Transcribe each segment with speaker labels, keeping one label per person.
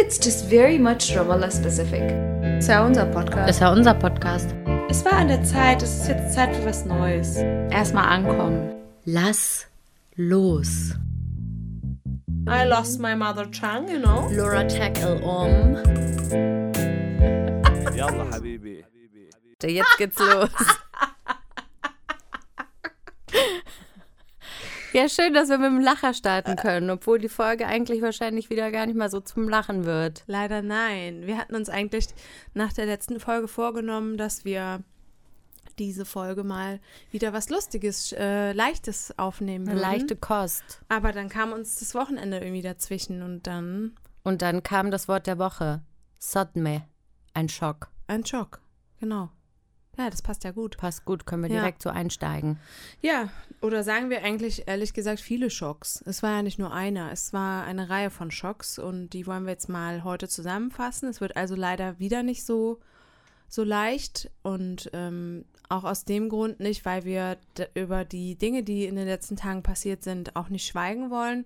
Speaker 1: it's just very much Ramallah specific.
Speaker 2: Es war unser Podcast.
Speaker 3: Es war unser Podcast.
Speaker 2: Es war an der Zeit, es ist jetzt Zeit für was Neues.
Speaker 3: Erstmal ankommen. Lass los.
Speaker 2: I lost my mother tongue, you know.
Speaker 3: Laura tackle um.
Speaker 4: Yalla, Habibi.
Speaker 3: Jetzt geht's los. Ja, schön, dass wir mit dem Lacher starten können, obwohl die Folge eigentlich wahrscheinlich wieder gar nicht mal so zum Lachen wird.
Speaker 2: Leider nein. Wir hatten uns eigentlich nach der letzten Folge vorgenommen, dass wir diese Folge mal wieder was Lustiges, äh, Leichtes aufnehmen
Speaker 3: Eine leichte Kost.
Speaker 2: Aber dann kam uns das Wochenende irgendwie dazwischen und dann
Speaker 3: Und dann kam das Wort der Woche. Sodme. Ein Schock.
Speaker 2: ein Schock. Genau. Ja, das passt ja gut.
Speaker 3: Passt gut, können wir
Speaker 2: Ja.
Speaker 3: direkt so einsteigen.
Speaker 2: Ja, oder sagen wir eigentlich ehrlich gesagt viele Schocks. Es war ja nicht nur einer, es war eine Reihe von Schocks und die wollen wir jetzt mal heute zusammenfassen. Es wird also leider wieder nicht so, so leicht und ähm, auch aus dem Grund nicht, weil wir über die Dinge, die in den letzten Tagen passiert sind, auch nicht schweigen wollen.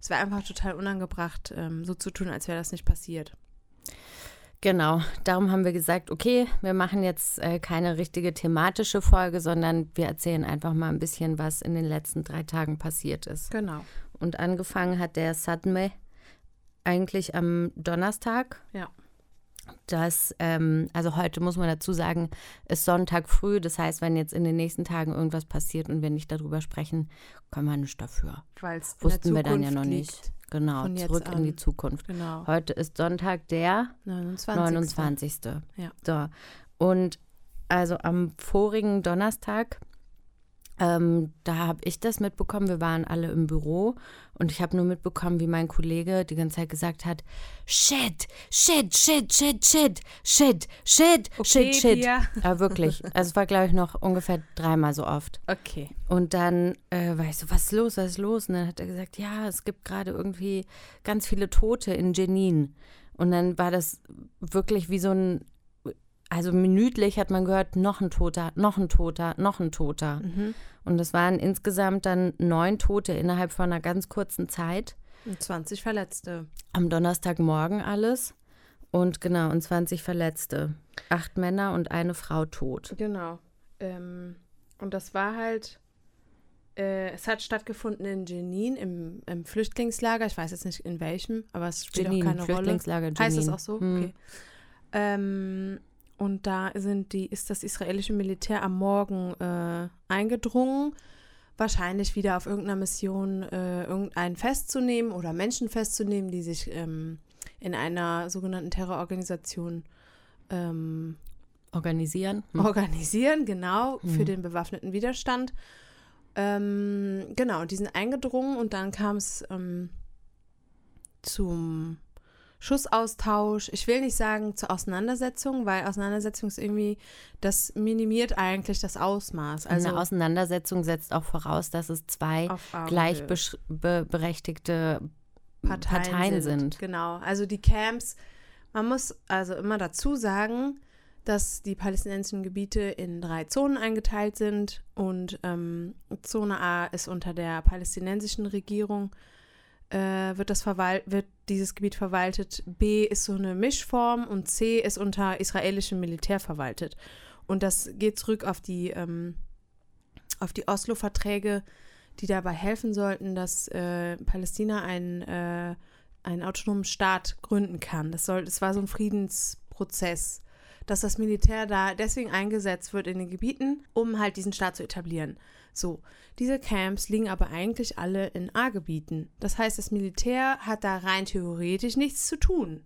Speaker 2: Es wäre einfach total unangebracht, ähm, so zu tun, als wäre das nicht passiert.
Speaker 3: Genau, darum haben wir gesagt, okay, wir machen jetzt äh, keine richtige thematische Folge, sondern wir erzählen einfach mal ein bisschen, was in den letzten drei Tagen passiert ist.
Speaker 2: Genau.
Speaker 3: Und angefangen hat der Sadme eigentlich am Donnerstag.
Speaker 2: Ja.
Speaker 3: Das, ähm, also heute muss man dazu sagen, ist Sonntag früh. Das heißt, wenn jetzt in den nächsten Tagen irgendwas passiert und wir nicht darüber sprechen, können wir nicht dafür.
Speaker 2: Weil es
Speaker 3: Wussten wir dann ja noch nicht. Genau,
Speaker 2: Von
Speaker 3: zurück in die. Zukunft.
Speaker 2: Genau.
Speaker 3: Heute ist Sonntag, der
Speaker 2: 29.
Speaker 3: 29.
Speaker 2: Ja.
Speaker 3: So. Und also am vorigen Donnerstag, ähm, da habe ich das mitbekommen, wir waren alle im Büro und ich habe nur mitbekommen, wie mein Kollege die ganze Zeit gesagt hat, shit, shit, shit, shit, shit, shit, shit, okay, shit,
Speaker 2: shit.
Speaker 3: Ja, äh, wirklich. Also es war, glaube ich, noch ungefähr dreimal so oft.
Speaker 2: Okay.
Speaker 3: Und dann äh, war ich so, was ist los, was ist los? Und dann hat er gesagt, ja, es gibt gerade irgendwie ganz viele Tote in Jenin. Und dann war das wirklich wie so ein also minütlich hat man gehört, noch ein Toter, noch ein Toter, noch ein Toter. Und es waren insgesamt dann neun Tote innerhalb von einer ganz kurzen Zeit.
Speaker 2: Und 20 Verletzte.
Speaker 3: Am Donnerstagmorgen alles. Und genau, und 20 Verletzte. Acht Männer und eine Frau tot.
Speaker 2: Genau. Ähm, und das war halt, äh, es hat stattgefunden in Jenin im, im Flüchtlingslager. Ich weiß jetzt nicht in welchem, aber es spielt
Speaker 3: Jenin,
Speaker 2: auch keine Rolle.
Speaker 3: Flüchtlingslager
Speaker 2: Heißt es
Speaker 3: Jenin.
Speaker 2: auch so?
Speaker 3: Hm.
Speaker 2: Okay. Ähm, und da sind die, ist das israelische Militär am Morgen äh, eingedrungen, wahrscheinlich wieder auf irgendeiner Mission äh, irgendeinen festzunehmen oder Menschen festzunehmen, die sich ähm, in einer sogenannten Terrororganisation ähm,
Speaker 3: Organisieren. Hm.
Speaker 2: organisieren, genau, für
Speaker 3: Mhm.
Speaker 2: den bewaffneten Widerstand. Ähm, genau, die sind eingedrungen und dann kam es ähm, zum Schussaustausch. Ich will nicht sagen zur Auseinandersetzung, weil Auseinandersetzung ist irgendwie, das minimiert eigentlich das Ausmaß. Also
Speaker 3: eine Auseinandersetzung setzt auch voraus, dass es zwei gleichberechtigte Parteien, sind.
Speaker 2: Genau. Also die Camps, man muss also immer dazu sagen, dass die palästinensischen Gebiete in drei Zonen eingeteilt sind und ähm, Zone A ist unter der palästinensischen Regierung, äh, wird, das wird dieses Gebiet verwaltet. B ist so eine Mischform und C ist unter israelischem Militär verwaltet. Und das geht zurück auf die, ähm, auf die Oslo-Verträge, die dabei helfen sollten, dass äh, Palästina einen, äh, einen autonomen Staat gründen kann. Das, soll, das war so ein Friedensprozess, dass das Militär da deswegen eingesetzt wird in den Gebieten, um halt diesen Staat zu etablieren. So, diese Camps liegen aber eigentlich alle in A-Gebieten. Das heißt, das Militär hat da rein theoretisch nichts zu tun.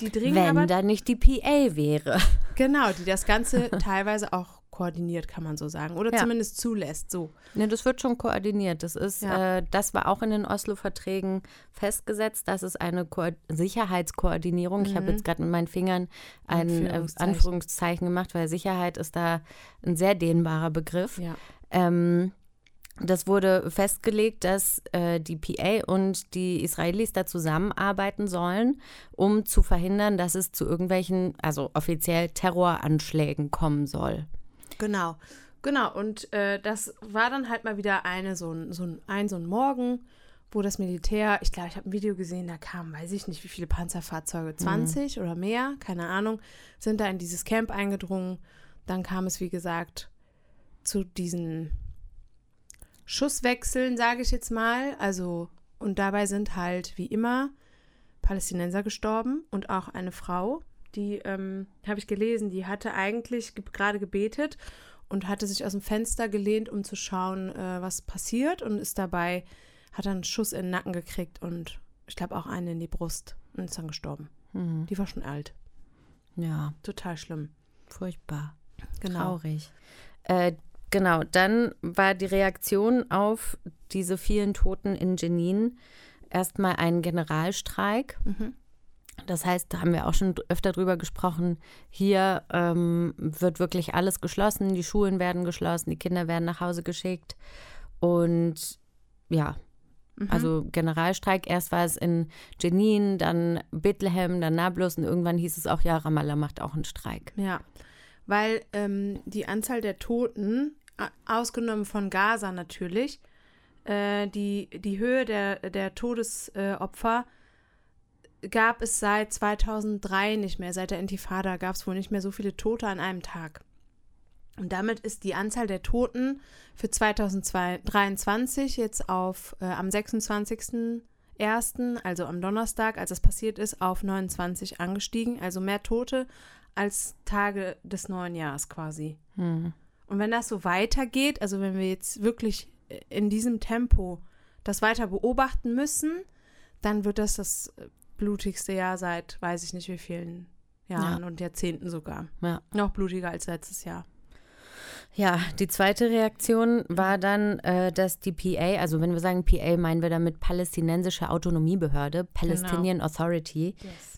Speaker 2: Die dringen
Speaker 3: Wenn
Speaker 2: aber
Speaker 3: da nicht die PA wäre.
Speaker 2: Genau, die das Ganze teilweise auch koordiniert, kann man so sagen. Oder
Speaker 3: Ja.
Speaker 2: zumindest zulässt. So.
Speaker 3: Ne, das wird schon koordiniert. Das ist,
Speaker 2: Ja.
Speaker 3: äh, das war auch in den Oslo-Verträgen festgesetzt. Das ist eine Ko Sicherheitskoordinierung. Ich habe
Speaker 2: Mhm.
Speaker 3: jetzt gerade mit meinen Fingern ein äh,
Speaker 2: Anführungszeichen.
Speaker 3: Anführungszeichen gemacht, weil Sicherheit ist da ein sehr dehnbarer Begriff.
Speaker 2: Ja.
Speaker 3: Ähm, das wurde festgelegt, dass äh, die PA und die Israelis da zusammenarbeiten sollen, um zu verhindern, dass es zu irgendwelchen, also offiziell Terroranschlägen kommen soll.
Speaker 2: Genau. Genau. Und äh, das war dann halt mal wieder eine so ein, so ein, ein, so ein Morgen, wo das Militär, ich glaube, ich habe ein Video gesehen, da kamen, weiß ich nicht, wie viele Panzerfahrzeuge, 20 oder mehr, keine Ahnung, sind da in dieses Camp eingedrungen. Dann kam es, wie gesagt, zu diesen Schusswechseln, sage ich jetzt mal. Also, und dabei sind halt, wie immer, Palästinenser gestorben und auch eine Frau, die, ähm, habe ich gelesen, die hatte eigentlich ge gerade gebetet und hatte sich aus dem Fenster gelehnt, um zu schauen, äh, was passiert und ist dabei, hat dann einen Schuss in den Nacken gekriegt und ich glaube auch einen in die Brust und ist dann gestorben.
Speaker 3: Mhm.
Speaker 2: Die war schon alt.
Speaker 3: Ja,
Speaker 2: Total schlimm.
Speaker 3: furchtbar.
Speaker 2: Genau.
Speaker 3: Traurig. Äh, genau, dann war die Reaktion auf diese vielen Toten in Jenin erstmal ein Generalstreik.
Speaker 2: Mhm.
Speaker 3: Das heißt, da haben wir auch schon öfter drüber gesprochen. Hier ähm, wird wirklich alles geschlossen, die Schulen werden geschlossen, die Kinder werden nach Hause geschickt. Und ja,
Speaker 2: Mhm.
Speaker 3: also Generalstreik. Erst war es in Jenin, dann Bethlehem, dann Nablus und irgendwann hieß es auch, ja, Ramallah macht auch einen Streik.
Speaker 2: Ja, weil ähm, die Anzahl der Toten, ausgenommen von Gaza natürlich, äh, die, die Höhe der, der Todesopfer äh, gab es seit 2003 nicht mehr. Seit der Intifada gab es wohl nicht mehr so viele Tote an einem Tag. Und damit ist die Anzahl der Toten für 2023 jetzt auf äh, am 26.01., also am Donnerstag, als es passiert ist, auf 29 angestiegen. Also mehr Tote als Tage des neuen Jahres quasi.
Speaker 3: Hm.
Speaker 2: Und wenn das so weitergeht, also wenn wir jetzt wirklich äh, in diesem Tempo das weiter beobachten müssen, dann wird das das äh, blutigste Jahr seit weiß ich nicht wie vielen Jahren und Jahrzehnten sogar.
Speaker 3: Ja.
Speaker 2: Noch blutiger als letztes Jahr.
Speaker 3: Ja, die zweite Reaktion war dann, äh, dass die PA, also wenn wir sagen PA, meinen wir damit Palästinensische Autonomiebehörde, Palestinian Authority.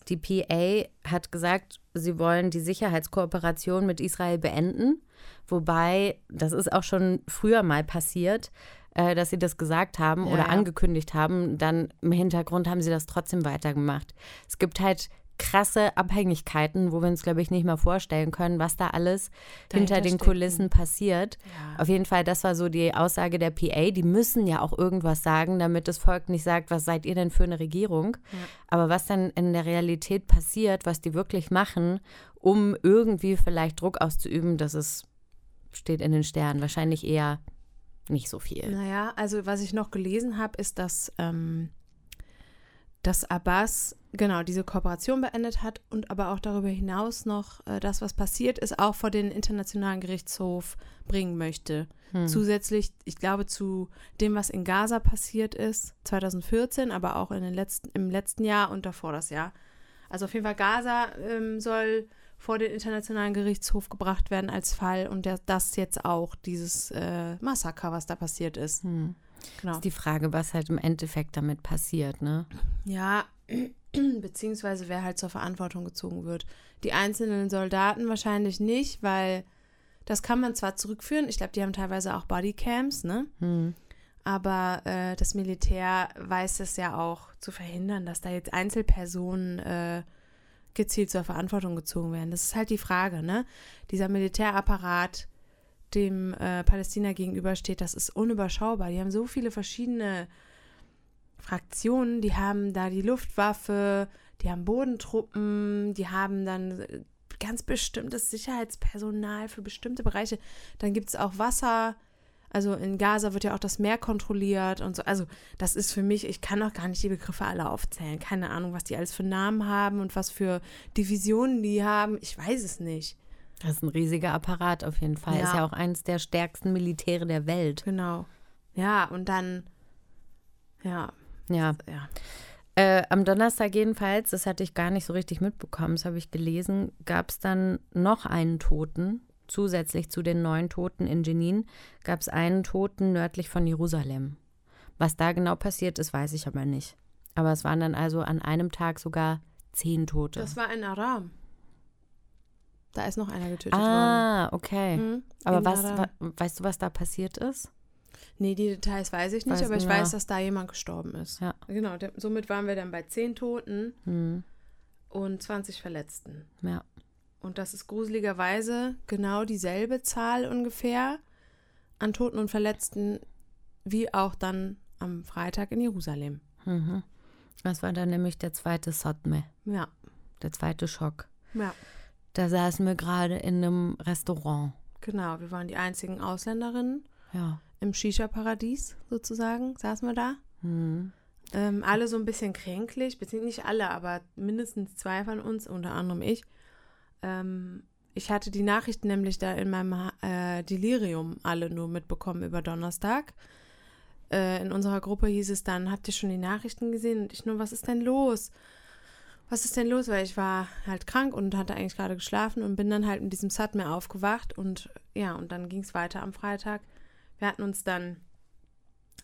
Speaker 3: Die PA hat gesagt, sie wollen die Sicherheitskooperation mit Israel beenden. Wobei, das ist auch schon früher mal passiert, äh, dass sie das gesagt haben
Speaker 2: Ja,
Speaker 3: oder
Speaker 2: ja.
Speaker 3: angekündigt haben. Dann im Hintergrund haben sie das trotzdem weitergemacht. Es gibt halt krasse Abhängigkeiten, wo wir uns, glaube ich, nicht mal vorstellen können, was da alles
Speaker 2: Dahinter
Speaker 3: hinter den
Speaker 2: stecken.
Speaker 3: Kulissen passiert.
Speaker 2: Ja.
Speaker 3: Auf jeden Fall, das war so die Aussage der PA. Die müssen ja auch irgendwas sagen, damit das Volk nicht sagt, was seid ihr denn für eine Regierung? Aber was dann in der Realität passiert, was die wirklich machen, um irgendwie vielleicht Druck auszuüben, das ist, steht in den Sternen. Wahrscheinlich eher nicht so viel.
Speaker 2: Naja, also was ich noch gelesen habe, ist, dass, ähm, dass Abbas genau diese Kooperation beendet hat und aber auch darüber hinaus noch äh, das, was passiert ist, auch vor den Internationalen Gerichtshof bringen möchte.
Speaker 3: Hm.
Speaker 2: Zusätzlich, ich glaube, zu dem, was in Gaza passiert ist, 2014, aber auch in den letzten, im letzten Jahr und davor das Jahr. Also auf jeden Fall Gaza ähm, soll vor den Internationalen Gerichtshof gebracht werden als Fall und der, das jetzt auch, dieses äh, Massaker, was da passiert ist.
Speaker 3: Hm.
Speaker 2: Genau.
Speaker 3: Ist die Frage, was halt im Endeffekt damit passiert, ne?
Speaker 2: Ja, beziehungsweise wer halt zur Verantwortung gezogen wird. Die einzelnen Soldaten wahrscheinlich nicht, weil das kann man zwar zurückführen, ich glaube, die haben teilweise auch Bodycams, ne?
Speaker 3: Hm.
Speaker 2: Aber äh, das Militär weiß es ja auch zu verhindern, dass da jetzt Einzelpersonen äh, gezielt zur Verantwortung gezogen werden. Das ist halt die Frage, ne? Dieser Militärapparat, dem äh, Palästina gegenübersteht, das ist unüberschaubar. Die haben so viele verschiedene Fraktionen, die haben da die Luftwaffe, die haben Bodentruppen, die haben dann äh, ganz bestimmtes Sicherheitspersonal für bestimmte Bereiche. Dann gibt es auch Wasser. Also in Gaza wird ja auch das Meer kontrolliert und so. Also das ist für mich, ich kann auch gar nicht die Begriffe alle aufzählen. Keine Ahnung, was die alles für Namen haben und was für Divisionen die haben. Ich weiß es nicht.
Speaker 3: Das ist ein riesiger Apparat auf jeden Fall.
Speaker 2: Ja.
Speaker 3: Ist ja auch eines der stärksten Militäre der Welt.
Speaker 2: Genau. Ja, und dann, ja,
Speaker 3: Ja.
Speaker 2: ja.
Speaker 3: Äh, am Donnerstag jedenfalls, das hatte ich gar nicht so richtig mitbekommen, das habe ich gelesen, gab es dann noch einen Toten. Zusätzlich zu den neun Toten in Jenin gab es einen Toten nördlich von Jerusalem. Was da genau passiert ist, weiß ich aber nicht. Aber es waren dann also an einem Tag sogar zehn Tote.
Speaker 2: Das war in Aram. Da ist noch einer getötet
Speaker 3: ah, okay.
Speaker 2: worden. Mhm,
Speaker 3: Aber was, wa, weißt du, was da passiert ist?
Speaker 2: Nee, die Details weiß ich nicht,
Speaker 3: Weiß-
Speaker 2: aber ich weiß, dass da jemand gestorben ist.
Speaker 3: Ja.
Speaker 2: Genau, somit waren wir dann bei zehn Toten
Speaker 3: Hm,
Speaker 2: und 20 Verletzten.
Speaker 3: ja.
Speaker 2: Und das ist gruseligerweise genau dieselbe Zahl ungefähr an Toten und Verletzten wie auch dann am Freitag in Jerusalem.
Speaker 3: Mhm. Das war dann nämlich der zweite Sotme,
Speaker 2: Ja,
Speaker 3: der zweite Schock.
Speaker 2: ja,
Speaker 3: Da saßen wir gerade in einem Restaurant.
Speaker 2: genau. Wir waren die einzigen Ausländerinnen
Speaker 3: Ja.
Speaker 2: im Shisha-Paradies sozusagen, saßen wir da.
Speaker 3: Mhm.
Speaker 2: Ähm, alle so ein bisschen kränklich, beziehungsweise nicht alle, aber mindestens zwei von uns, unter anderem ich. Ähm, ich hatte die Nachrichten nämlich da in meinem äh, Delirium alle nur mitbekommen über Donnerstag. Äh, in unserer Gruppe hieß es dann, habt ihr schon die Nachrichten gesehen? Und ich nur, was ist denn los? Was ist denn los? Weil ich war halt krank und hatte eigentlich gerade geschlafen und bin dann halt mit diesem Satme aufgewacht und ja, und dann ging es weiter am Freitag. Wir hatten uns dann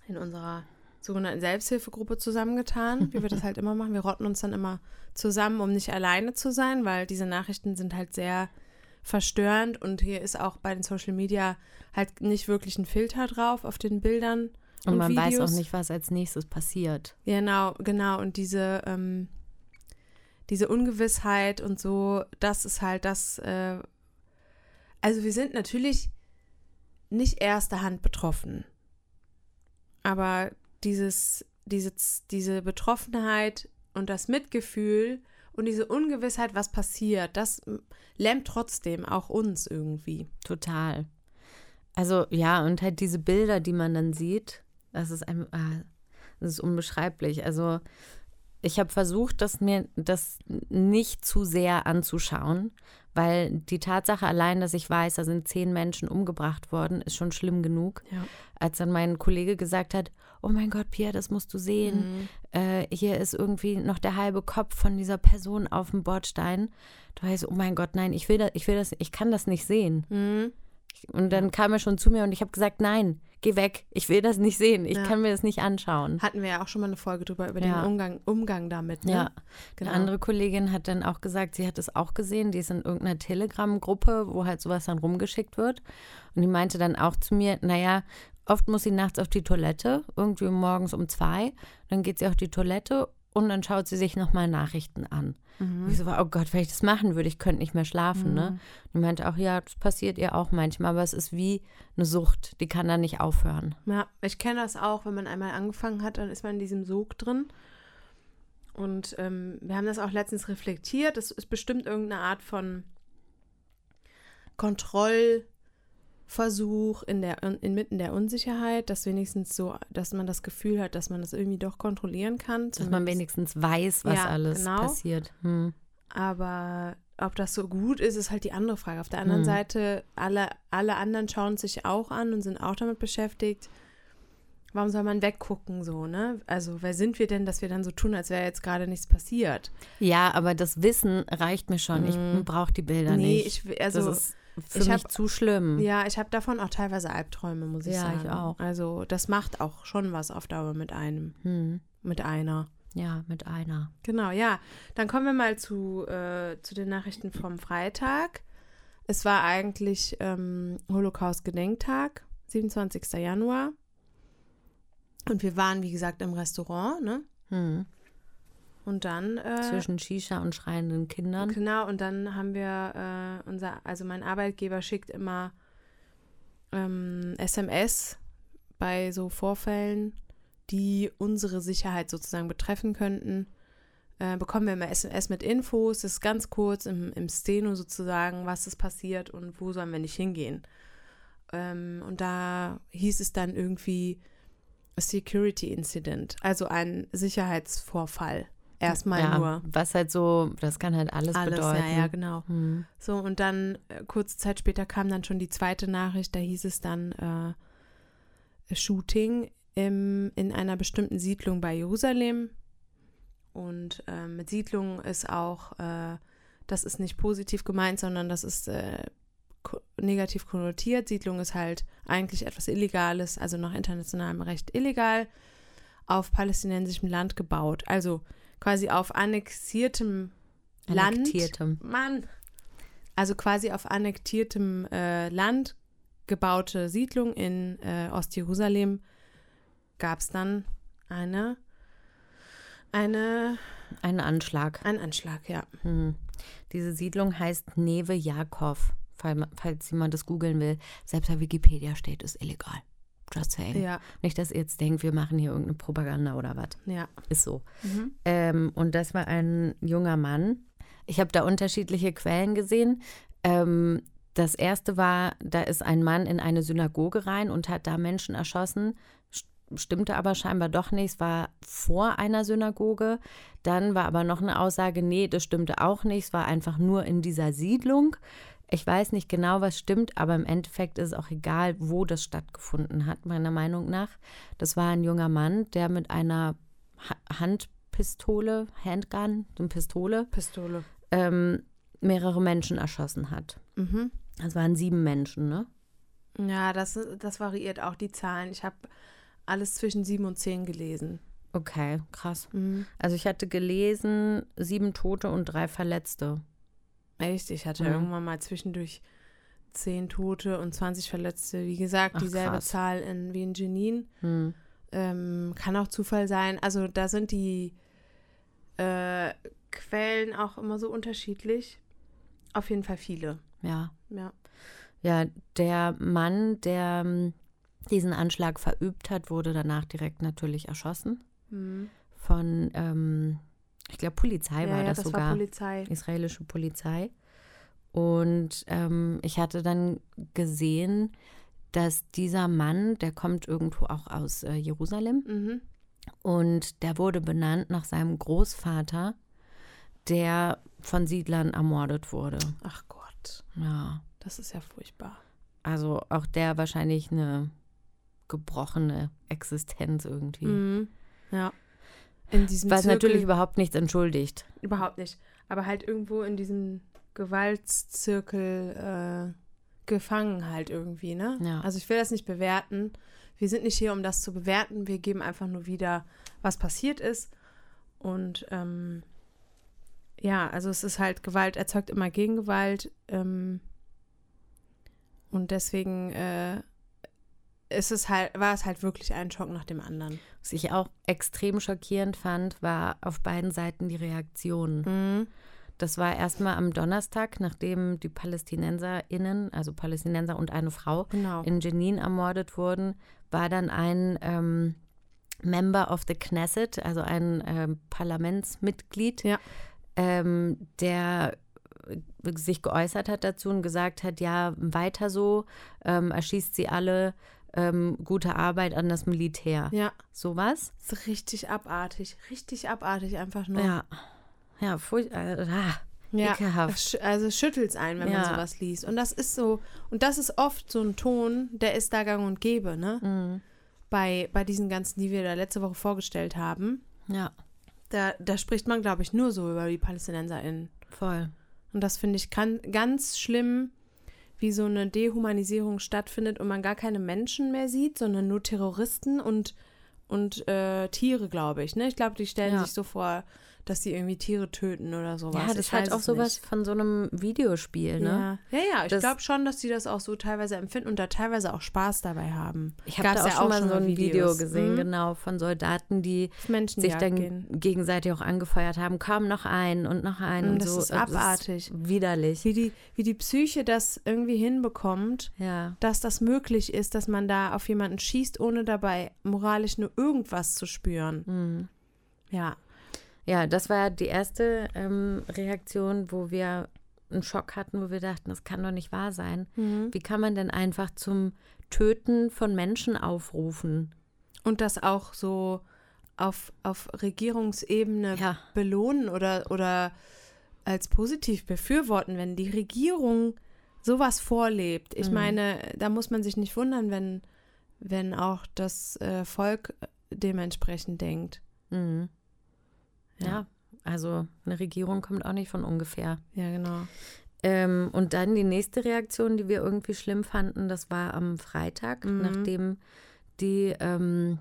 Speaker 2: in unserer sogenannten Selbsthilfegruppe zusammengetan, wie wir das halt immer machen. Wir rotten uns dann immer zusammen, um nicht alleine zu sein, weil diese Nachrichten sind halt sehr verstörend und hier ist auch bei den Social Media halt nicht wirklich ein Filter drauf auf den Bildern.
Speaker 3: Und,
Speaker 2: Und
Speaker 3: man weiß
Speaker 2: Videos.
Speaker 3: auch nicht, was als nächstes passiert.
Speaker 2: Genau, genau. Und diese, ähm, diese Ungewissheit und so, das ist halt das. Äh, also wir sind natürlich nicht erster Hand betroffen. Aber dieses, diese, diese Betroffenheit und das Mitgefühl und diese Ungewissheit, was passiert, das lähmt trotzdem auch uns irgendwie.
Speaker 3: Total. Also ja, und halt diese Bilder, die man dann sieht, das ist ein, ah, das ist unbeschreiblich. Also ich habe versucht, das mir das nicht zu sehr anzuschauen, weil die Tatsache allein, dass ich weiß, da sind zehn Menschen umgebracht worden, ist schon schlimm genug.
Speaker 2: Ja.
Speaker 3: Als dann mein Kollege gesagt hat, oh mein Gott, Pia, das musst du sehen. Äh, hier ist irgendwie noch der halbe Kopf von dieser Person auf dem Bordstein. Da so, oh mein Gott, nein, ich will das, ich will das, ich kann das nicht sehen.
Speaker 2: Mhm.
Speaker 3: Und dann kam er schon zu mir und ich habe gesagt, nein, geh weg, ich will das nicht sehen, ich
Speaker 2: Ja.
Speaker 3: kann mir das nicht anschauen.
Speaker 2: Hatten wir ja auch schon mal eine Folge drüber, über
Speaker 3: Ja.
Speaker 2: den Umgang, Umgang damit. Ne?
Speaker 3: Ja,
Speaker 2: genau.
Speaker 3: eine andere Kollegin hat dann auch gesagt, sie hat es auch gesehen, die ist in irgendeiner Telegram-Gruppe, wo halt sowas dann rumgeschickt wird. Und die meinte dann auch zu mir, naja, oft muss sie nachts auf die Toilette, irgendwie morgens um zwei, dann geht sie auf die Toilette und dann schaut sie sich nochmal Nachrichten an. Und Ich so war, oh Gott, wenn ich das machen würde, ich könnte nicht mehr schlafen, ne? Und die meinte auch, ja, das passiert ihr auch manchmal, aber es ist wie eine Sucht, die kann dann nicht aufhören.
Speaker 2: Ja, ich kenne das auch, wenn man einmal angefangen hat, dann ist man in diesem Sog drin. Und ähm, wir haben das auch letztens reflektiert. Das ist bestimmt irgendeine Art von Kontrollversuch in der, inmitten der Unsicherheit, dass wenigstens so, dass man das Gefühl hat, dass man das irgendwie doch kontrollieren kann.
Speaker 3: Dass man wenigstens weiß, was
Speaker 2: Ja,
Speaker 3: alles
Speaker 2: genau.
Speaker 3: passiert. Hm.
Speaker 2: Aber ob das so gut ist, ist halt die andere Frage. Auf der anderen
Speaker 3: Hm.
Speaker 2: Seite, alle, alle anderen schauen sich auch an und sind auch damit beschäftigt. Warum soll man weggucken so, ne? Also, wer sind wir denn, dass wir dann so tun, als wäre jetzt gerade nichts passiert?
Speaker 3: Ja, aber das Wissen reicht mir schon. Ich brauche die Bilder
Speaker 2: Mhm. nee,
Speaker 3: nicht.
Speaker 2: ich will- also
Speaker 3: das ist für
Speaker 2: ich
Speaker 3: mich
Speaker 2: hab-
Speaker 3: zu schlimm.
Speaker 2: ja, ich habe davon auch teilweise Albträume, muss ich
Speaker 3: Ja,
Speaker 2: sagen.
Speaker 3: ich auch.
Speaker 2: Also, das macht auch schon was auf Dauer mit einem,
Speaker 3: Hm.
Speaker 2: mit einer.
Speaker 3: Ja, mit einer.
Speaker 2: Genau, ja. Dann kommen wir mal zu, äh, zu den Nachrichten vom Freitag. Es war eigentlich ähm, Holocaust-Gedenktag, 27. Januar. Und wir waren, wie gesagt, im Restaurant, ne?
Speaker 3: Hm.
Speaker 2: Und dann. Äh,
Speaker 3: Zwischen Shisha und schreienden Kindern.
Speaker 2: Genau, und dann haben wir, äh, unser, also mein Arbeitgeber schickt immer ähm, SMS bei so Vorfällen, die unsere Sicherheit sozusagen betreffen könnten. Äh, bekommen wir immer SMS mit Infos, das ist ganz kurz im, im Steno sozusagen, was ist passiert und wo sollen wir nicht hingehen. Ähm, und da hieß es dann irgendwie Security Incident, also ein Sicherheitsvorfall. Erstmal
Speaker 3: ja,
Speaker 2: nur.
Speaker 3: Was halt so, das kann halt alles,
Speaker 2: Alles,
Speaker 3: bedeuten.
Speaker 2: ja, ja, genau.
Speaker 3: Hm.
Speaker 2: So, und dann, äh, kurze Zeit später kam dann schon die zweite Nachricht, da hieß es dann äh, Shooting im, in einer bestimmten Siedlung bei Jerusalem. Und äh, mit Siedlung ist auch, äh, das ist nicht positiv gemeint, sondern das ist äh, ko negativ konnotiert. Siedlung ist halt eigentlich etwas Illegales, also nach internationalem Recht illegal, auf palästinensischem Land gebaut. Also quasi auf annexiertem Land.
Speaker 3: Annektiertem.
Speaker 2: Mann. Also quasi auf annektiertem äh, Land gebaute Siedlung in äh, Ostjerusalem gab es dann eine, eine,
Speaker 3: Ein Anschlag.
Speaker 2: einen Anschlag, ja.
Speaker 3: Hm. Diese Siedlung heißt Neve Jakov, fall- falls jemand das googeln will. Selbst bei Wikipedia steht, ist illegal. Just saying.
Speaker 2: Ja,
Speaker 3: Nicht, dass ihr jetzt denkt, wir machen hier irgendeine Propaganda oder was.
Speaker 2: ja.
Speaker 3: Ist so.
Speaker 2: Mhm.
Speaker 3: Ähm, und das war ein junger Mann. Ich habe da unterschiedliche Quellen gesehen. Ähm, das erste war, da ist ein Mann in eine Synagoge rein und hat da Menschen erschossen. St- Stimmte aber scheinbar doch nicht. Es war vor einer Synagoge. Dann war aber noch eine Aussage, nee, das stimmte auch nicht. Es war einfach nur in dieser Siedlung. Ich weiß nicht genau, was stimmt, aber im Endeffekt ist es auch egal, wo das stattgefunden hat, meiner Meinung nach. Das war ein junger Mann, der mit einer ha Handpistole, Handgun, so eine Pistole,
Speaker 2: Pistole.
Speaker 3: ähm, mehrere Menschen erschossen hat.
Speaker 2: Mhm.
Speaker 3: Das waren sieben Menschen, ne?
Speaker 2: Ja, das, das variiert auch die Zahlen. Ich habe alles zwischen sieben und zehn gelesen.
Speaker 3: Okay, krass.
Speaker 2: Mhm.
Speaker 3: Also ich hatte gelesen, sieben Tote und drei Verletzte.
Speaker 2: Echt? Ich hatte
Speaker 3: Mhm.
Speaker 2: irgendwann mal zwischendurch zehn Tote und 20 Verletzte. Wie gesagt,
Speaker 3: Ach,
Speaker 2: dieselbe
Speaker 3: krass.
Speaker 2: Zahl in, wie in Jenin.
Speaker 3: Hm.
Speaker 2: Ähm, kann auch Zufall sein. Also da sind die äh, Quellen auch immer so unterschiedlich. Auf jeden Fall viele.
Speaker 3: Ja.
Speaker 2: Ja.
Speaker 3: Ja, der Mann, der ähm, diesen Anschlag verübt hat, wurde danach direkt natürlich erschossen.
Speaker 2: Mhm.
Speaker 3: Von, ähm, ich glaube, Polizei
Speaker 2: ja,
Speaker 3: war das,
Speaker 2: das
Speaker 3: sogar.
Speaker 2: war Polizei.
Speaker 3: israelische Polizei. Und ähm, ich hatte dann gesehen, dass dieser Mann, der kommt irgendwo auch aus äh, Jerusalem
Speaker 2: Mhm.
Speaker 3: und der wurde benannt nach seinem Großvater, der von Siedlern ermordet wurde.
Speaker 2: Ach Gott,
Speaker 3: Ja,
Speaker 2: das ist ja furchtbar.
Speaker 3: also auch der wahrscheinlich eine gebrochene Existenz irgendwie.
Speaker 2: Mhm. Ja. In diesem
Speaker 3: Was
Speaker 2: Zirkel
Speaker 3: natürlich überhaupt nichts entschuldigt.
Speaker 2: überhaupt nicht. Aber halt irgendwo in diesem Gewaltzirkel äh, gefangen halt irgendwie, ne?
Speaker 3: Ja.
Speaker 2: Also ich will das nicht bewerten. Wir sind nicht hier, um das zu bewerten. Wir geben einfach nur wieder, was passiert ist. Und ähm, ja, also es ist halt Gewalt erzeugt immer Gegengewalt. Ähm, und deswegen äh, ist es halt, war es halt wirklich ein Schock nach dem anderen.
Speaker 3: Was ich auch extrem schockierend fand, war auf beiden Seiten die Reaktion.
Speaker 2: Mhm.
Speaker 3: Das war erstmal am Donnerstag, nachdem die PalästinenserInnen, also Palästinenser und eine Frau,
Speaker 2: Genau.
Speaker 3: in Jenin ermordet wurden, war dann ein ähm, Member of the Knesset, also ein ähm, Parlamentsmitglied,
Speaker 2: Ja.
Speaker 3: ähm, der sich geäußert hat dazu und gesagt hat, ja, weiter so, ähm, erschießt sie alle, ähm, gute Arbeit an das Militär.
Speaker 2: Ja,
Speaker 3: Sowas.
Speaker 2: ist richtig abartig. Richtig abartig einfach nur.
Speaker 3: Ja. Ja, furcht, äh, ah,
Speaker 2: Ja,
Speaker 3: ekelhaft.
Speaker 2: also schüttelt es ein, wenn
Speaker 3: Ja.
Speaker 2: man sowas liest. Und das ist so, und das ist oft so ein Ton, der ist da gang und gäbe, ne?
Speaker 3: Mhm.
Speaker 2: Bei, bei diesen ganzen, die wir da letzte Woche vorgestellt haben.
Speaker 3: Ja,
Speaker 2: Da, da spricht man, glaube ich, nur so über die PalästinenserInnen.
Speaker 3: voll.
Speaker 2: Und das finde ich kann, ganz schlimm, wie so eine Dehumanisierung stattfindet und man gar keine Menschen mehr sieht, sondern nur Terroristen und, und äh, Tiere, glaube ich. Ne? Ich glaube, die stellen
Speaker 3: Ja.
Speaker 2: sich so vor, dass sie irgendwie Tiere töten oder sowas.
Speaker 3: Ja, das
Speaker 2: Ich
Speaker 3: ist halt auch sowas
Speaker 2: nicht.
Speaker 3: von so einem Videospiel, ne?
Speaker 2: Ja, ja, ja ich
Speaker 3: Das-
Speaker 2: glaube schon, dass die das auch so teilweise empfinden und da teilweise auch Spaß dabei haben.
Speaker 3: Ich habe da auch
Speaker 2: ja
Speaker 3: schon mal so ein Video
Speaker 2: Videos.
Speaker 3: gesehen,
Speaker 2: Mhm.
Speaker 3: genau, von Soldaten, die sich dann
Speaker 2: gehen.
Speaker 3: gegenseitig auch angefeuert haben. Komm, noch ein und noch ein
Speaker 2: Mm,
Speaker 3: und
Speaker 2: das
Speaker 3: so.
Speaker 2: ist abartig.
Speaker 3: widerlich.
Speaker 2: Wie die, wie die Psyche das irgendwie hinbekommt,
Speaker 3: Ja,
Speaker 2: dass das möglich ist, dass man da auf jemanden schießt, ohne dabei moralisch nur irgendwas zu spüren.
Speaker 3: mhm.
Speaker 2: Ja.
Speaker 3: Ja, das war die erste ähm, Reaktion, wo wir einen Schock hatten, wo wir dachten, das kann doch nicht wahr sein.
Speaker 2: Mhm.
Speaker 3: Wie kann man denn einfach zum Töten von Menschen aufrufen?
Speaker 2: Und das auch so auf, auf Regierungsebene
Speaker 3: Ja,
Speaker 2: belohnen oder, oder als positiv befürworten, wenn die Regierung sowas vorlebt. Ich
Speaker 3: Mhm.
Speaker 2: meine, da muss man sich nicht wundern, wenn, wenn auch das äh, Volk dementsprechend denkt.
Speaker 3: mhm. Ja. Also eine Regierung kommt auch nicht von ungefähr.
Speaker 2: Ja, genau.
Speaker 3: Ähm, und dann die nächste Reaktion, die wir irgendwie schlimm fanden, das war am Freitag,
Speaker 2: Mhm.
Speaker 3: nachdem die, ähm,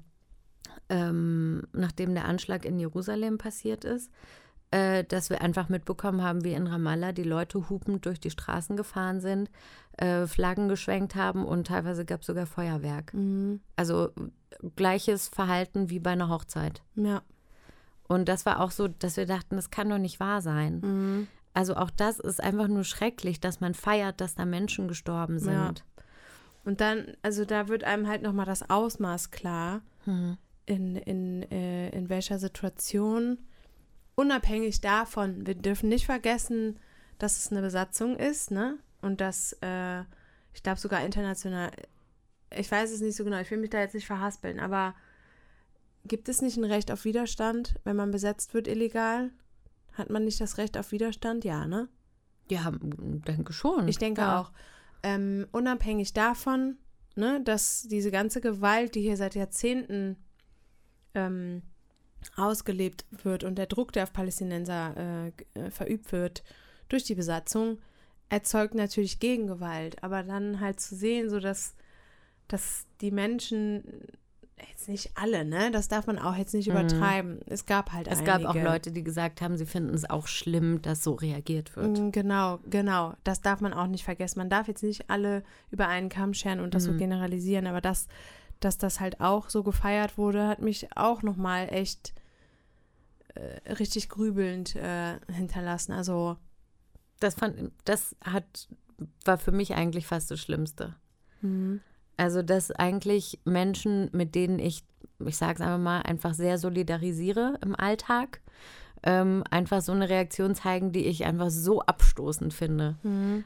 Speaker 3: ähm, nachdem der Anschlag in Jerusalem passiert ist, äh, dass wir einfach mitbekommen haben, wie in Ramallah die Leute hupend durch die Straßen gefahren sind, äh, Flaggen geschwenkt haben und teilweise gab es sogar Feuerwerk.
Speaker 2: Mhm.
Speaker 3: Also gleiches Verhalten wie bei einer Hochzeit.
Speaker 2: Ja.
Speaker 3: Und das war auch so, dass wir dachten, das kann doch nicht wahr sein.
Speaker 2: Mhm.
Speaker 3: Also auch das ist einfach nur schrecklich, dass man feiert, dass da Menschen gestorben sind.
Speaker 2: Ja. Und dann, also da wird einem halt nochmal das Ausmaß klar,
Speaker 3: Mhm.
Speaker 2: in, in, äh, in welcher Situation. Unabhängig davon, wir dürfen nicht vergessen, dass es eine Besatzung ist, ne? Und dass, äh, ich glaube sogar international, ich weiß es nicht so genau, ich will mich da jetzt nicht verhaspeln, aber gibt es nicht ein Recht auf Widerstand, wenn man besetzt wird illegal? Hat man nicht das Recht auf Widerstand? Ja, ne?
Speaker 3: Ja, denke schon.
Speaker 2: Ich denke
Speaker 3: ja.
Speaker 2: auch. Ähm, unabhängig davon, ne, dass diese ganze Gewalt, die hier seit Jahrzehnten ähm, ausgelebt wird und der Druck, der auf Palästinenser äh, äh, verübt wird durch die Besatzung, erzeugt natürlich Gegengewalt. Aber dann halt zu sehen, so dass, dass die Menschen, jetzt nicht alle, ne, das darf man auch jetzt nicht übertreiben. Es gab halt
Speaker 3: Es
Speaker 2: einige.
Speaker 3: gab auch Leute, die gesagt haben, sie finden es auch schlimm, dass so reagiert wird.
Speaker 2: Mm, Genau, genau. Das darf man auch nicht vergessen. Man darf jetzt nicht alle über einen Kamm scheren und das so
Speaker 3: Mhm.
Speaker 2: generalisieren, aber das, dass das halt auch so gefeiert wurde, hat mich auch nochmal echt äh, richtig grübelnd äh, hinterlassen. Also,
Speaker 3: Das fand, das hat, war für mich eigentlich fast das Schlimmste. Also, dass eigentlich Menschen, mit denen ich, ich sage es einfach mal, einfach sehr solidarisiere im Alltag, ähm, einfach so eine Reaktion zeigen, die ich einfach so abstoßend finde.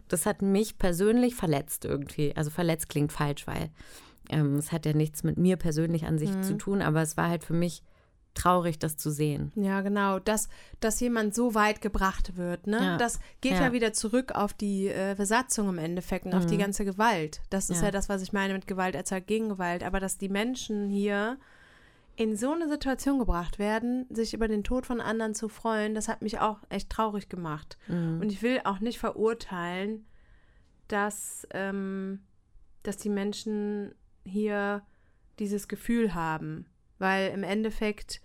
Speaker 3: Das hat mich persönlich verletzt irgendwie. Also verletzt klingt falsch, weil ähm, es hat ja nichts mit mir persönlich an sich zu tun, aber es war halt für mich traurig, das zu sehen.
Speaker 2: ja, genau, dass, dass jemand so weit gebracht wird, ne?
Speaker 3: Ja.
Speaker 2: Das geht ja.
Speaker 3: Ja.
Speaker 2: wieder zurück auf die äh, Besatzung im Endeffekt und auf die ganze Gewalt. Das ist ja.
Speaker 3: Ja.
Speaker 2: das, was ich meine mit Gewalt erzeugt Gegengewalt. Aber dass die Menschen hier in so eine Situation gebracht werden, sich über den Tod von anderen zu freuen, das hat mich auch echt traurig gemacht.
Speaker 3: Mhm.
Speaker 2: Und ich will auch nicht verurteilen, dass, ähm, dass die Menschen hier dieses Gefühl haben. Weil im Endeffekt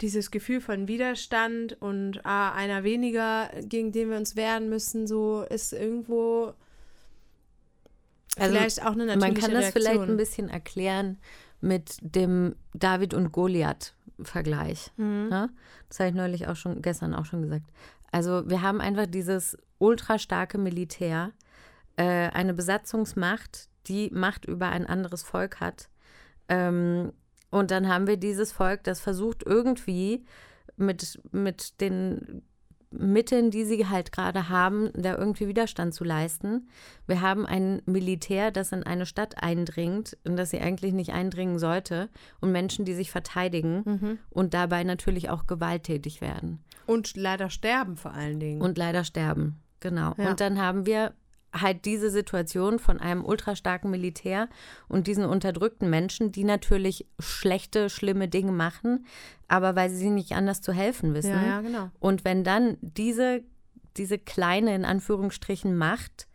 Speaker 2: dieses Gefühl von Widerstand und ah, einer weniger, gegen den wir uns wehren müssen, so ist irgendwo
Speaker 3: Also,
Speaker 2: vielleicht auch eine natürliche
Speaker 3: Man kann das
Speaker 2: Reaktion.
Speaker 3: vielleicht ein bisschen erklären mit dem David und Goliath-Vergleich.
Speaker 2: Mhm.
Speaker 3: Ne? Das habe ich neulich auch schon, gestern auch schon gesagt. Also wir haben einfach dieses ultra starke Militär, äh, eine Besatzungsmacht, die Macht über ein anderes Volk hat. Ähm, und dann haben wir dieses Volk, das versucht irgendwie mit, mit den Mitteln, die sie halt gerade haben, da irgendwie Widerstand zu leisten. Wir haben ein Militär, das in eine Stadt eindringt, in das sie eigentlich nicht eindringen sollte, und Menschen, die sich verteidigen
Speaker 2: Mhm.
Speaker 3: und dabei natürlich auch gewalttätig werden
Speaker 2: Und leider sterben vor allen Dingen.
Speaker 3: und leider sterben. Genau.
Speaker 2: Ja.
Speaker 3: Und dann haben wir halt diese Situation von einem ultrastarken Militär und diesen unterdrückten Menschen, die natürlich schlechte, schlimme Dinge machen, aber weil sie nicht anders zu helfen wissen.
Speaker 2: ja, ja, genau.
Speaker 3: Und wenn dann diese, diese kleine, in Anführungsstrichen, Macht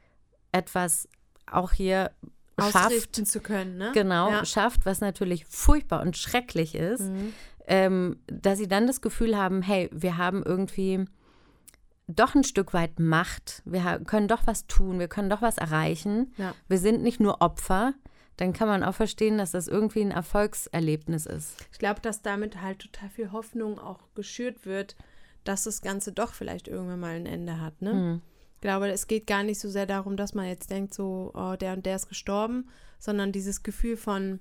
Speaker 3: etwas auch hier schafft,
Speaker 2: zu können, ne?
Speaker 3: genau,
Speaker 2: Ja.
Speaker 3: schafft, was natürlich furchtbar und schrecklich ist,
Speaker 2: Mhm.
Speaker 3: ähm, dass sie dann das Gefühl haben, hey, wir haben irgendwie doch ein Stück weit Macht, wir können doch was tun, wir können doch was erreichen,
Speaker 2: Ja.
Speaker 3: wir sind nicht nur Opfer, dann kann man auch verstehen, dass das irgendwie ein Erfolgserlebnis ist.
Speaker 2: Ich glaube, dass damit halt total viel Hoffnung auch geschürt wird, dass das Ganze doch vielleicht irgendwann mal ein Ende hat, ne?
Speaker 3: Mhm.
Speaker 2: Ich glaube, es geht gar nicht so sehr darum, dass man jetzt denkt, so, oh, der und der ist gestorben, sondern dieses Gefühl von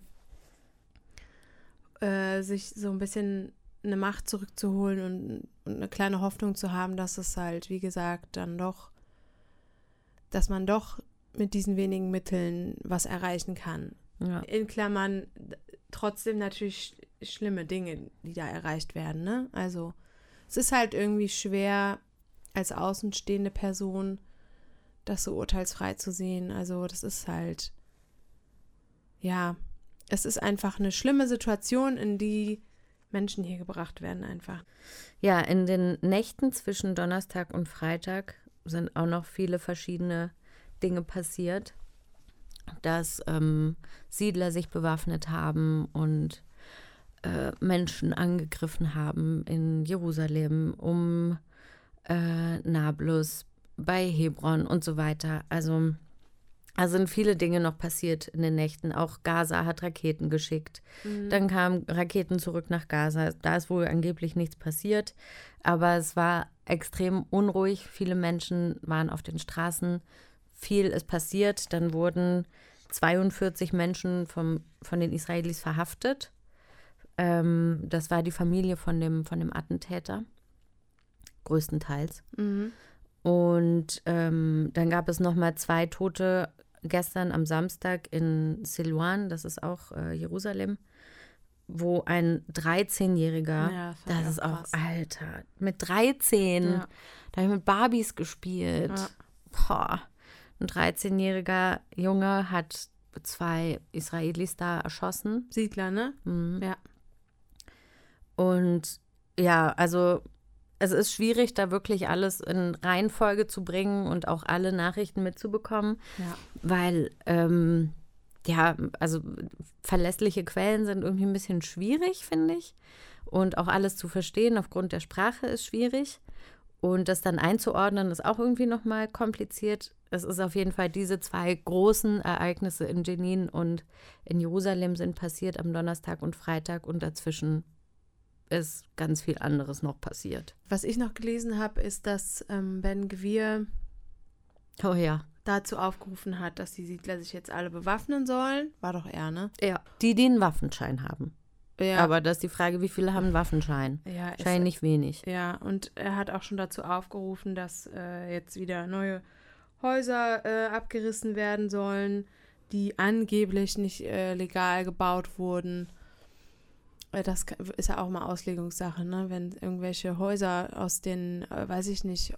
Speaker 2: äh, sich so ein bisschen eine Macht zurückzuholen und, und eine kleine Hoffnung zu haben, dass es halt, wie gesagt, dann doch, dass man doch mit diesen wenigen Mitteln was erreichen kann.
Speaker 3: Ja.
Speaker 2: In Klammern trotzdem natürlich sch- schlimme Dinge, die da erreicht werden, ne? Also es ist halt irgendwie schwer als außenstehende Person das so urteilsfrei zu sehen. Also das ist halt ja, es ist einfach eine schlimme Situation, in die Menschen hier gebracht werden einfach.
Speaker 3: Ja, in den Nächten zwischen Donnerstag und Freitag sind auch noch viele verschiedene Dinge passiert, dass ähm, Siedler sich bewaffnet haben und äh, Menschen angegriffen haben in Jerusalem, um äh, Nablus, bei Hebron und so weiter. Also da sind viele Dinge noch passiert in den Nächten. Auch Gaza hat Raketen geschickt. Dann kamen Raketen zurück nach Gaza. Da ist wohl angeblich nichts passiert. Aber es war extrem unruhig. Viele Menschen waren auf den Straßen. Viel ist passiert. Dann wurden 42 Menschen vom, von den Israelis verhaftet. Ähm, das war die Familie von dem, von dem Attentäter, größtenteils.
Speaker 2: Mhm.
Speaker 3: Und ähm, dann gab es nochmal zwei Tote gestern am Samstag in Silwan, das ist auch äh, Jerusalem, wo ein 13-Jähriger,
Speaker 2: Ja,
Speaker 3: das
Speaker 2: ich
Speaker 3: ist
Speaker 2: auch
Speaker 3: auch,
Speaker 2: krass.
Speaker 3: Alter, mit 13,
Speaker 2: Ja.
Speaker 3: da habe ich mit Barbies gespielt.
Speaker 2: Ja.
Speaker 3: Boah. Ein 13-jähriger Junge hat zwei Israelis da erschossen.
Speaker 2: Siedler, ne?
Speaker 3: Mhm.
Speaker 2: Ja.
Speaker 3: Und ja, also es ist schwierig, da wirklich alles in Reihenfolge zu bringen und auch alle Nachrichten mitzubekommen,
Speaker 2: Ja.
Speaker 3: weil ähm, ja, also verlässliche Quellen sind irgendwie ein bisschen schwierig, finde ich. Und auch alles zu verstehen aufgrund der Sprache ist schwierig. Und das dann einzuordnen ist auch irgendwie nochmal kompliziert. Es ist auf jeden Fall diese zwei großen Ereignisse in Jenin und in Jerusalem sind passiert am Donnerstag und Freitag und dazwischen ist ganz viel anderes noch passiert.
Speaker 2: Was ich noch gelesen habe, ist, dass ähm, Ben Gvir
Speaker 3: Oh ja.
Speaker 2: dazu aufgerufen hat, dass die Siedler sich jetzt alle bewaffnen sollen. War doch er, ne?
Speaker 3: Ja. Die, die einen Waffenschein haben.
Speaker 2: Ja.
Speaker 3: Aber das ist die Frage, wie viele haben einen Waffenschein?
Speaker 2: ja,
Speaker 3: Wahrscheinlich nicht wenig.
Speaker 2: Ja, und er hat auch schon dazu aufgerufen, dass äh, jetzt wieder neue Häuser äh, abgerissen werden sollen, die angeblich nicht äh, legal gebaut wurden. Das ist ja auch mal Auslegungssache, ne? Wenn irgendwelche Häuser aus den, äh, weiß ich nicht,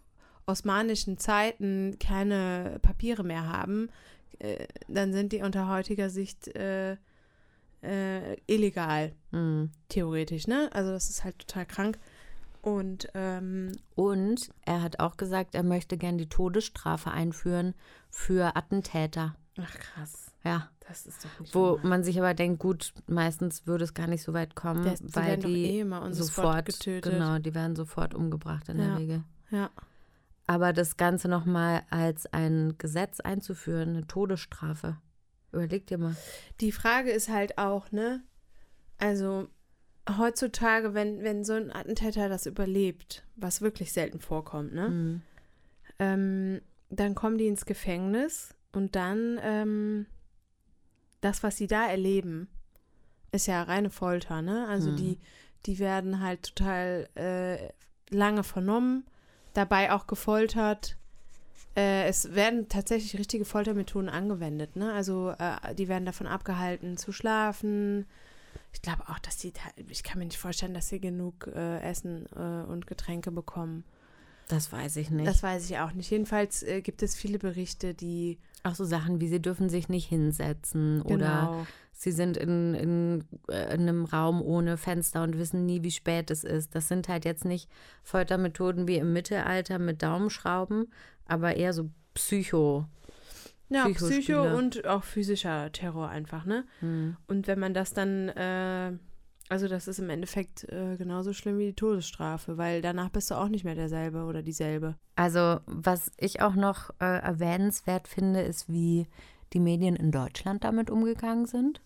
Speaker 2: osmanischen Zeiten keine Papiere mehr haben, äh, dann sind die unter heutiger Sicht äh, äh, illegal,
Speaker 3: Mhm.
Speaker 2: theoretisch, ne? Also das ist halt total krank. Und ähm,
Speaker 3: Und er hat auch gesagt, er möchte gern die Todesstrafe einführen für Attentäter.
Speaker 2: ach krass,
Speaker 3: Ja.
Speaker 2: Das ist doch nicht
Speaker 3: Wo
Speaker 2: normal.
Speaker 3: man sich aber denkt, gut, meistens würde es gar nicht so weit kommen,
Speaker 2: Das- die
Speaker 3: weil die
Speaker 2: eh spot
Speaker 3: sofort
Speaker 2: getötet.
Speaker 3: Genau, die werden sofort umgebracht in
Speaker 2: Ja.
Speaker 3: der Regel.
Speaker 2: Ja,
Speaker 3: Aber das Ganze nochmal als ein Gesetz einzuführen, eine Todesstrafe. Überleg dir mal.
Speaker 2: die Frage ist halt auch, ne? Also heutzutage, wenn, wenn so ein Attentäter das überlebt, was wirklich selten vorkommt, ne?
Speaker 3: Mhm.
Speaker 2: ähm, dann kommen die ins Gefängnis und dann ähm, das, was sie da erleben, ist ja reine Folter, ne? Also
Speaker 3: Hm.
Speaker 2: die, die werden halt total äh, lange vernommen, dabei auch gefoltert. Äh, es werden tatsächlich richtige Foltermethoden angewendet, ne? Also äh, die werden davon abgehalten zu schlafen. Ich glaube auch, dass die, ta- ich kann mir nicht vorstellen, dass sie genug äh, Essen äh, und Getränke bekommen.
Speaker 3: Das weiß ich nicht.
Speaker 2: Das weiß ich auch nicht. Jedenfalls äh, gibt es viele Berichte, die
Speaker 3: auch so Sachen wie, sie dürfen sich nicht hinsetzen oder
Speaker 2: genau,
Speaker 3: sie sind in, in, äh, in einem Raum ohne Fenster und wissen nie, wie spät es ist. Das sind halt jetzt nicht Foltermethoden wie im Mittelalter mit Daumenschrauben, aber eher so Psycho.
Speaker 2: ja. Psycho und auch physischer Terror einfach, ne?
Speaker 3: Hm.
Speaker 2: Und wenn man das dann, äh, also das ist im Endeffekt äh, genauso schlimm wie die Todesstrafe, weil danach bist du auch nicht mehr derselbe oder dieselbe.
Speaker 3: Also, was ich auch noch äh, erwähnenswert finde, ist, wie die Medien in Deutschland damit umgegangen sind.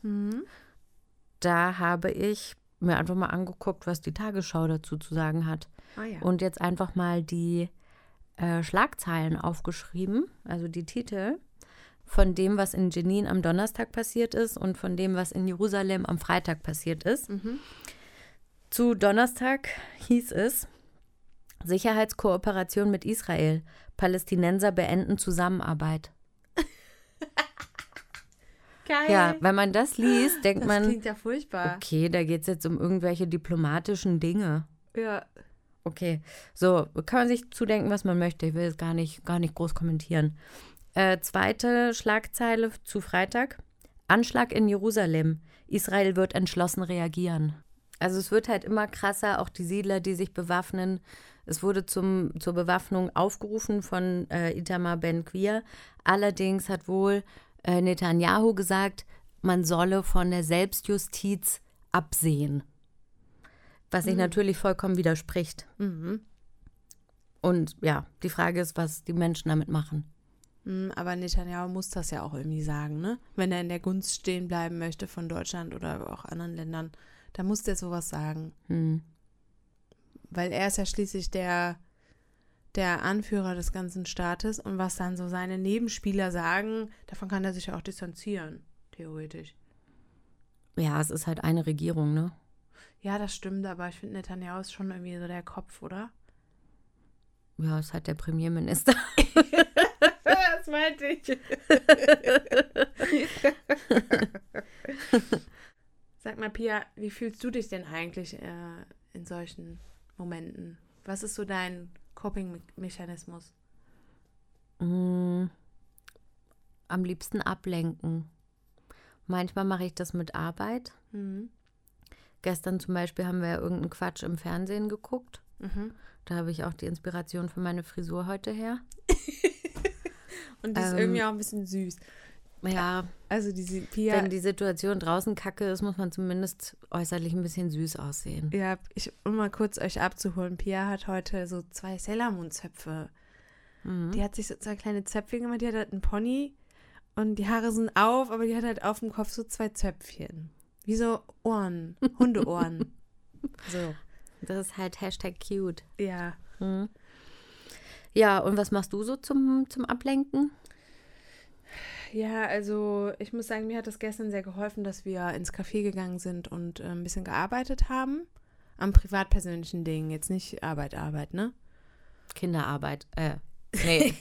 Speaker 3: Da habe ich mir einfach mal angeguckt, was die Tagesschau dazu zu sagen hat.
Speaker 2: Ah ja.
Speaker 3: Und jetzt einfach mal die äh, Schlagzeilen aufgeschrieben, also die Titel von dem, was in Jenin am Donnerstag passiert ist und von dem, was in Jerusalem am Freitag passiert ist.
Speaker 2: Mhm.
Speaker 3: Zu Donnerstag hieß es Sicherheitskooperation mit Israel. Palästinenser beenden Zusammenarbeit.
Speaker 2: Geil.
Speaker 3: Ja, wenn man das liest, denkt
Speaker 2: das
Speaker 3: man,
Speaker 2: klingt ja furchtbar.
Speaker 3: okay, da geht es jetzt um irgendwelche diplomatischen Dinge.
Speaker 2: Ja.
Speaker 3: Okay, so kann man sich zudenken, was man möchte. Ich will es gar nicht, gar nicht groß kommentieren. Äh, zweite Schlagzeile zu Freitag. Anschlag in Jerusalem. Israel wird entschlossen reagieren. Also es wird halt immer krasser, auch die Siedler, die sich bewaffnen. Es wurde zum, zur Bewaffnung aufgerufen von äh, Itamar Ben-Gvir. Allerdings hat wohl äh, Netanyahu gesagt, man solle von der Selbstjustiz absehen. Was sich natürlich vollkommen widerspricht.
Speaker 2: Mhm.
Speaker 3: Und ja, die Frage ist, was die Menschen damit machen.
Speaker 2: Mm, Aber Netanyahu muss das ja auch irgendwie sagen, ne? Wenn er in der Gunst stehen bleiben möchte von Deutschland oder auch anderen Ländern, dann muss der sowas sagen.
Speaker 3: Hm.
Speaker 2: Weil er ist ja schließlich der, der Anführer des ganzen Staates und was dann so seine Nebenspieler sagen, davon kann er sich ja auch distanzieren, theoretisch.
Speaker 3: Ja, es ist halt eine Regierung, ne?
Speaker 2: Ja, das stimmt, aber ich finde Netanyahu ist schon irgendwie so der Kopf, oder?
Speaker 3: Ja, ist halt der Premierminister.
Speaker 2: das meinte ich. Sag mal, Pia, wie fühlst du dich denn eigentlich äh, in solchen Momenten? Was ist so dein Coping-Mechanismus?
Speaker 3: Mm, am liebsten ablenken. Manchmal mache ich das mit Arbeit.
Speaker 2: Mhm.
Speaker 3: Gestern zum Beispiel haben wir ja irgendeinen Quatsch im Fernsehen geguckt.
Speaker 2: Mhm.
Speaker 3: Da habe ich auch die Inspiration für meine Frisur heute her.
Speaker 2: Und die ist
Speaker 3: Ähm,
Speaker 2: irgendwie auch ein bisschen süß.
Speaker 3: Ja,
Speaker 2: Also diese Pia.
Speaker 3: wenn die Situation draußen kacke ist, muss man zumindest äußerlich ein bisschen süß aussehen.
Speaker 2: ja, ich, um mal kurz euch abzuholen, Pia hat heute so zwei Sailor Moon Zöpfe.
Speaker 3: Mhm.
Speaker 2: Die hat sich so zwei kleine Zöpfchen gemacht, die hat halt einen Pony und die Haare sind auf, aber die hat halt auf dem Kopf so zwei Zöpfchen. Wie so Ohren, Hundeohren. so,
Speaker 3: Das ist halt Hashtag cute.
Speaker 2: ja.
Speaker 3: Mhm. Ja, und was machst du so zum, zum Ablenken?
Speaker 2: Ja, also ich muss sagen, mir hat das gestern sehr geholfen, dass wir ins Café gegangen sind und äh, ein bisschen gearbeitet haben. Am privatpersönlichen Dingen, jetzt nicht Arbeit, Arbeit, ne?
Speaker 3: Kinderarbeit. Äh, nee.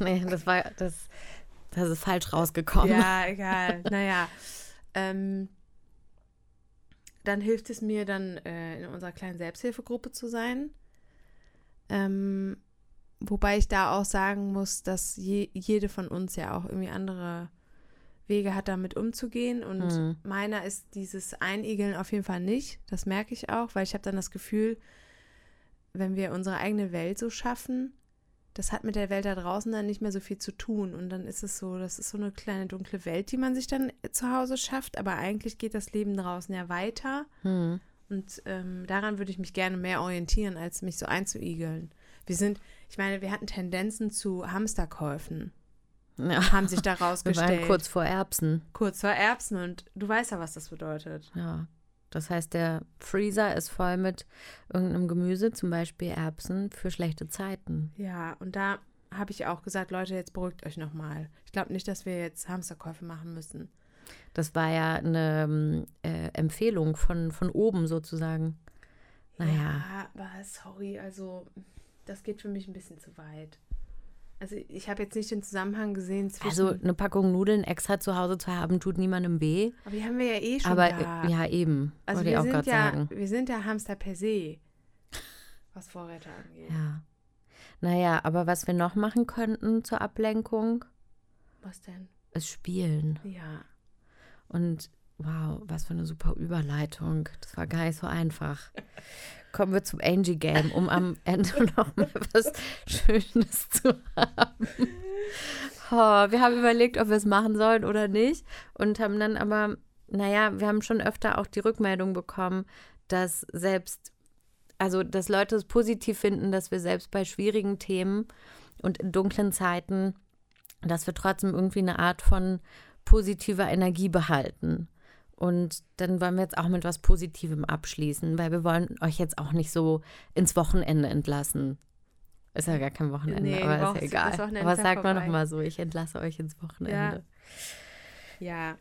Speaker 3: nee, das war, das, das ist falsch rausgekommen.
Speaker 2: Ja, egal. naja. Ähm, dann hilft es mir dann äh, in unserer kleinen Selbsthilfegruppe zu sein. Ähm, wobei ich da auch sagen muss, dass je, jede von uns ja auch irgendwie andere Wege hat, damit umzugehen. Und
Speaker 3: Mhm.
Speaker 2: meiner ist dieses Einigeln auf jeden Fall nicht. Das merke ich auch, weil ich habe dann das Gefühl, wenn wir unsere eigene Welt so schaffen, das hat mit der Welt da draußen dann nicht mehr so viel zu tun. Und dann ist es so, das ist so eine kleine dunkle Welt, die man sich dann zu Hause schafft. Aber eigentlich geht das Leben draußen ja weiter.
Speaker 3: Hm.
Speaker 2: Und ähm, daran würde ich mich gerne mehr orientieren, als mich so einzuigeln. Wir sind, ich meine, wir hatten Tendenzen zu Hamsterkäufen,
Speaker 3: Ja.
Speaker 2: haben sich da
Speaker 3: Wir
Speaker 2: rausgestellt.
Speaker 3: waren kurz vor Erbsen.
Speaker 2: kurz vor Erbsen und du weißt ja, was das bedeutet.
Speaker 3: Ja. Das heißt, der Freezer ist voll mit irgendeinem Gemüse, zum Beispiel Erbsen, für schlechte Zeiten.
Speaker 2: Ja, und da habe ich auch gesagt, Leute, jetzt beruhigt euch nochmal. Ich glaube nicht, dass wir jetzt Hamsterkäufe machen müssen.
Speaker 3: Das war ja eine ähm, äh, Empfehlung von, von oben sozusagen. Naja.
Speaker 2: Ja, aber sorry, also das geht für mich ein bisschen zu weit. Also ich habe jetzt nicht den Zusammenhang gesehen zwischen.
Speaker 3: Also eine Packung Nudeln extra zu Hause zu haben, tut niemandem weh.
Speaker 2: aber die haben wir ja eh schon
Speaker 3: Aber
Speaker 2: da.
Speaker 3: äh, ja, eben.
Speaker 2: also wir
Speaker 3: auch
Speaker 2: sind
Speaker 3: gerade
Speaker 2: ja,
Speaker 3: sagen.
Speaker 2: wir sind ja Hamster per se, was Vorräte angeht.
Speaker 3: Ja. Naja, aber was wir noch machen könnten zur Ablenkung,
Speaker 2: Was denn?
Speaker 3: ist spielen.
Speaker 2: Ja.
Speaker 3: Und wow, was für eine super Überleitung. Das war gar nicht so einfach. Kommen wir zum Angie Game, um am Ende noch mal was Schönes zu haben. Oh, wir haben überlegt, ob wir es machen sollen oder nicht. Und haben dann aber, naja, wir haben schon öfter auch die Rückmeldung bekommen, dass selbst, also dass Leute es positiv finden, dass wir selbst bei schwierigen Themen und in dunklen Zeiten, dass wir trotzdem irgendwie eine Art von positiver Energie behalten. Und dann wollen wir jetzt auch mit was Positivem abschließen, weil wir wollen euch jetzt auch nicht so ins Wochenende entlassen. Ist ja gar kein Wochenende,
Speaker 2: Nee,
Speaker 3: aber ist ja egal. Aber
Speaker 2: ja
Speaker 3: sagt man doch
Speaker 2: vorbei.
Speaker 3: mal so, ich entlasse euch ins Wochenende.
Speaker 2: Ja.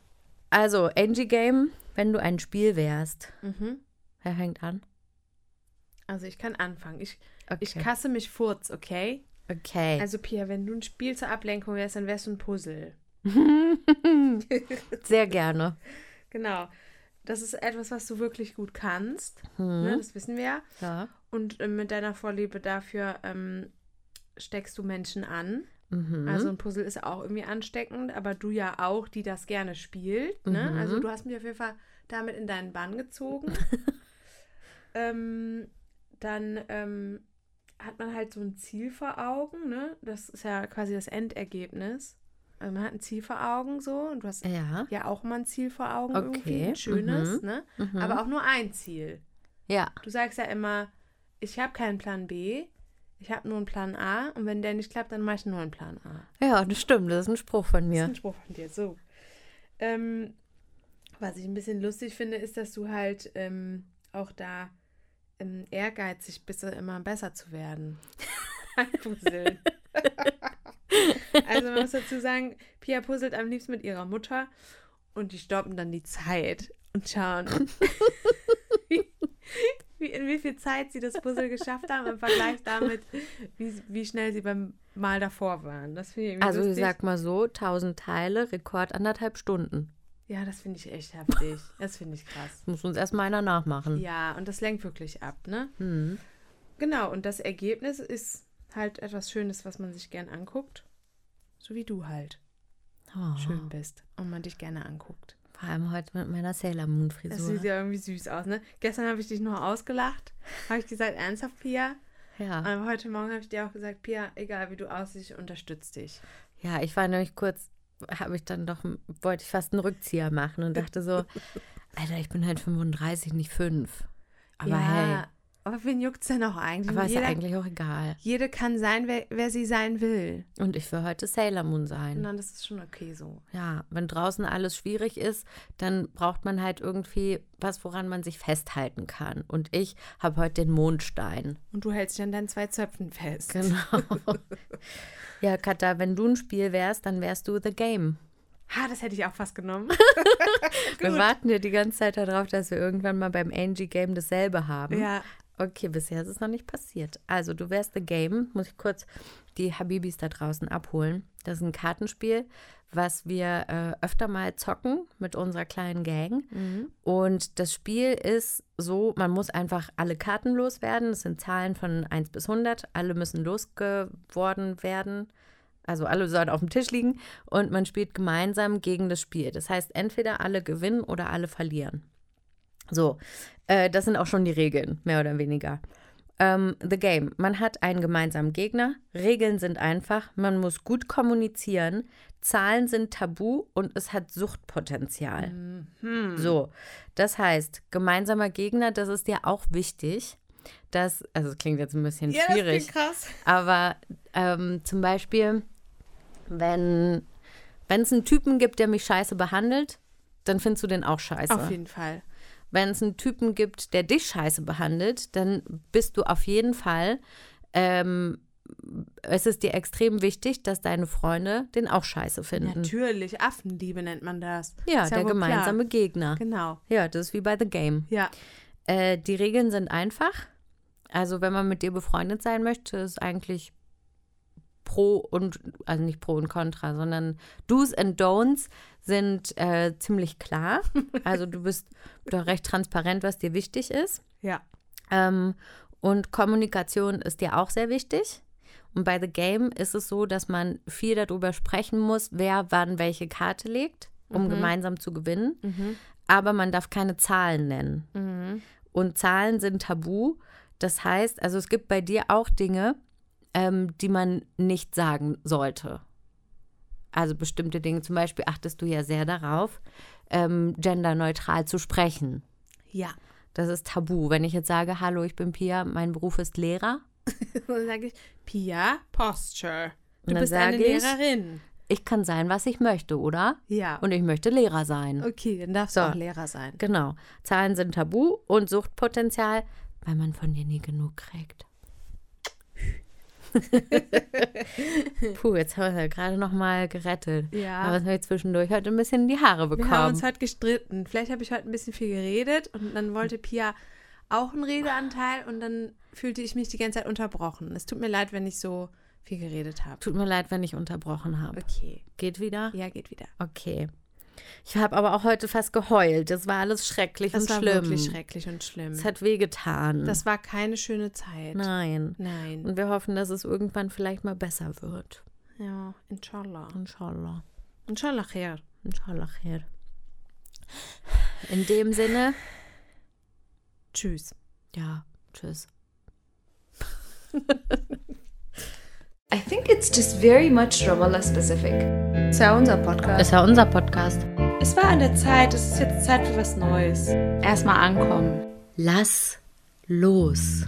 Speaker 3: Also, Angie Game, wenn du ein Spiel wärst.
Speaker 2: Mhm.
Speaker 3: Wer fängt an?
Speaker 2: Also ich kann anfangen. Ich,
Speaker 3: Okay.
Speaker 2: ich kasse mich furz, okay?
Speaker 3: okay.
Speaker 2: Also Pia, wenn du ein Spiel zur Ablenkung wärst, dann wärst du ein Puzzle.
Speaker 3: Sehr gerne.
Speaker 2: Genau. Das ist etwas, was du wirklich gut kannst. Ne?
Speaker 3: Hm.
Speaker 2: Das wissen wir ja.
Speaker 3: Ja.
Speaker 2: Und äh, mit deiner Vorliebe dafür ähm, steckst du Menschen an.
Speaker 3: Mhm.
Speaker 2: Also ein Puzzle ist auch irgendwie ansteckend, aber du ja auch, die das gerne spielt. Ne?
Speaker 3: Mhm.
Speaker 2: Also du hast mich auf jeden Fall damit in deinen Bann gezogen. ähm, dann ähm, hat man halt so ein Ziel vor Augen. Ne? Das ist ja quasi das Endergebnis. Also man hat ein Ziel vor Augen so und du hast
Speaker 3: ja.
Speaker 2: ja auch immer ein Ziel vor Augen irgendwie,
Speaker 3: Okay.
Speaker 2: ein schönes,
Speaker 3: Mhm.
Speaker 2: ne?
Speaker 3: Mhm.
Speaker 2: Aber auch nur ein Ziel.
Speaker 3: ja.
Speaker 2: Du sagst ja immer, ich habe keinen Plan B, ich habe nur einen Plan A und wenn der nicht klappt, dann mache ich nur einen Plan A.
Speaker 3: Ja, das stimmt. Das ist ein Spruch von
Speaker 2: Das ist
Speaker 3: mir.
Speaker 2: ein Spruch von dir, so. Ähm, was ich ein bisschen lustig finde, ist, dass du halt ähm, auch da ähm, ehrgeizig bist, immer besser zu werden. Puzzeln. Also man muss dazu sagen, Pia puzzelt am liebsten mit ihrer Mutter und die stoppen dann die Zeit und schauen, wie, wie, in wie viel Zeit sie das Puzzle geschafft haben im Vergleich damit, wie, wie schnell sie beim Mal davor waren. Das finde ich
Speaker 3: Also ich
Speaker 2: lustig.
Speaker 3: sag mal so, 1000 Teile, Rekord anderthalb Stunden.
Speaker 2: Ja, das finde ich echt heftig. Das finde ich krass.
Speaker 3: Muss uns erstmal einer nachmachen.
Speaker 2: Ja, und das lenkt wirklich ab, ne?
Speaker 3: Hm.
Speaker 2: Genau, und das Ergebnis ist halt etwas Schönes, was man sich gern anguckt. So wie du halt
Speaker 3: Oh,
Speaker 2: schön bist und man dich gerne anguckt.
Speaker 3: Vor allem heute mit meiner Sailor Moon
Speaker 2: Das
Speaker 3: Frisur.
Speaker 2: sieht ja irgendwie süß aus, ne? Gestern habe ich dich nur ausgelacht. Habe ich gesagt, ernsthaft, Pia?
Speaker 3: Ja.
Speaker 2: Aber heute Morgen habe ich dir auch gesagt, Pia, egal wie du aussiehst, ich unterstütze dich.
Speaker 3: ja, ich war nämlich kurz, habe ich dann doch, wollte ich fast einen Rückzieher machen und dachte so, Alter, ich bin halt 35, nicht 5. Aber
Speaker 2: ja,
Speaker 3: hey,
Speaker 2: aber wen juckt's denn auch eigentlich?
Speaker 3: aber ist ja eigentlich auch egal.
Speaker 2: jede kann sein, wer, wer sie sein will.
Speaker 3: Und ich will heute Sailor Moon sein.
Speaker 2: Und das ist schon okay so.
Speaker 3: Ja, wenn draußen alles schwierig ist, dann braucht man halt irgendwie was, woran man sich festhalten kann. Und ich habe heute den Mondstein.
Speaker 2: Und du hältst dich an deinen zwei Zöpfen fest.
Speaker 3: Genau. ja, Katha, wenn du ein Spiel wärst, dann wärst du The Game.
Speaker 2: Ha, das hätte ich auch fast genommen.
Speaker 3: Wir warten ja die ganze Zeit darauf, dass wir irgendwann mal beim Angie Game dasselbe haben.
Speaker 2: ja.
Speaker 3: Okay, bisher ist es noch nicht passiert. Also, du wärst The Game. Muss ich kurz die Habibis da draußen abholen. Das ist ein Kartenspiel, was wir äh, öfter mal zocken mit unserer kleinen Gang. Und das Spiel ist so, man muss einfach alle Karten loswerden. Das sind Zahlen von 1 bis 100. Alle müssen losgeworden werden. Also alle sollen auf dem Tisch liegen und man spielt gemeinsam gegen das Spiel. Das heißt, entweder alle gewinnen oder alle verlieren. So, äh, das sind auch schon die Regeln, mehr oder weniger. Ähm, the Game. Man hat einen gemeinsamen Gegner. Regeln sind einfach. Man muss gut kommunizieren. Zahlen sind tabu und es hat Suchtpotenzial. So, das heißt, gemeinsamer Gegner, das ist dir auch wichtig. Das, also es klingt jetzt ein bisschen
Speaker 2: Ja, das
Speaker 3: schwierig.
Speaker 2: krass.
Speaker 3: Aber ähm, zum Beispiel, wenn es einen Typen gibt, der mich scheiße behandelt, dann findest du den auch scheiße.
Speaker 2: Auf jeden Fall.
Speaker 3: Wenn es einen Typen gibt, der dich scheiße behandelt, dann bist du auf jeden Fall, ähm, es ist dir extrem wichtig, dass deine Freunde den auch scheiße finden.
Speaker 2: Natürlich, Affenliebe nennt man das.
Speaker 3: Ja,
Speaker 2: Ist
Speaker 3: der
Speaker 2: klar.
Speaker 3: gemeinsame Gegner.
Speaker 2: Genau.
Speaker 3: Ja, das ist wie bei The Game.
Speaker 2: Ja.
Speaker 3: Äh, die Regeln sind einfach. Also, wenn man mit dir befreundet sein möchte, ist eigentlich Pro und, also nicht Pro und Contra, sondern Do's and Don'ts sind äh, ziemlich klar. Also, du bist doch recht transparent, was dir wichtig ist.
Speaker 2: Ja.
Speaker 3: Ähm, und Kommunikation ist dir auch sehr wichtig. Und bei The Game ist es so, dass man viel darüber sprechen muss, wer wann welche Karte legt, um gemeinsam zu gewinnen. Aber man darf keine Zahlen nennen. Und Zahlen sind tabu. Das heißt, also es gibt bei dir auch Dinge, ähm, die man nicht sagen sollte. Also bestimmte Dinge, zum Beispiel achtest du ja sehr darauf, ähm, genderneutral zu sprechen.
Speaker 2: Ja.
Speaker 3: Das ist tabu. Wenn ich jetzt sage, hallo, ich bin Pia, mein Beruf ist Lehrer,
Speaker 2: Dann sage ich, Pia Posture. Du bist eine
Speaker 3: sage ich-
Speaker 2: Lehrerin.
Speaker 3: ich kann sein, was ich möchte, oder?
Speaker 2: Ja.
Speaker 3: Und ich möchte Lehrer sein.
Speaker 2: okay, dann darfst
Speaker 3: So.
Speaker 2: du auch Lehrer sein.
Speaker 3: Genau. Zahlen sind tabu und Suchtpotenzial, weil man von dir nie genug kriegt. Puh, jetzt haben wir ja gerade noch mal gerettet.
Speaker 2: Ja.
Speaker 3: Aber es haben wir zwischendurch heute ein bisschen in die Haare
Speaker 2: Wir haben
Speaker 3: bekommen.
Speaker 2: uns heute gestritten. Vielleicht habe ich heute ein bisschen viel geredet und dann wollte Pia auch einen Redeanteil und dann fühlte ich mich die ganze Zeit unterbrochen. Es tut mir leid, wenn ich so viel geredet habe.
Speaker 3: Tut mir leid, wenn ich unterbrochen habe.
Speaker 2: Okay.
Speaker 3: Geht wieder?
Speaker 2: Ja, geht wieder.
Speaker 3: Okay. Ich habe aber auch heute fast geheult. Das war alles schrecklich
Speaker 2: Das
Speaker 3: und
Speaker 2: war
Speaker 3: schlimm.
Speaker 2: wirklich schrecklich und schlimm.
Speaker 3: Es hat wehgetan.
Speaker 2: Das war keine schöne Zeit.
Speaker 3: Nein.
Speaker 2: Nein.
Speaker 3: Und wir hoffen, dass es irgendwann vielleicht mal besser wird.
Speaker 2: Ja, inshallah.
Speaker 3: Inshallah.
Speaker 2: Inshallah khair.
Speaker 3: Inshallah. khair. In dem Sinne,
Speaker 2: Tschüss.
Speaker 3: ja, tschüss.
Speaker 1: I think it's just very much Ramallah specific.
Speaker 2: Es ja unser Podcast.
Speaker 3: Ist ja unser Podcast.
Speaker 2: Es war an der Zeit, es ist jetzt Zeit für was Neues. Erstmal ankommen.
Speaker 3: Lass los.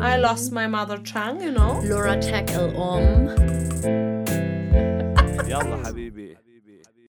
Speaker 2: I lost my mother tongue, you know.
Speaker 3: Laura tackle um.
Speaker 4: Yalla, Habibi.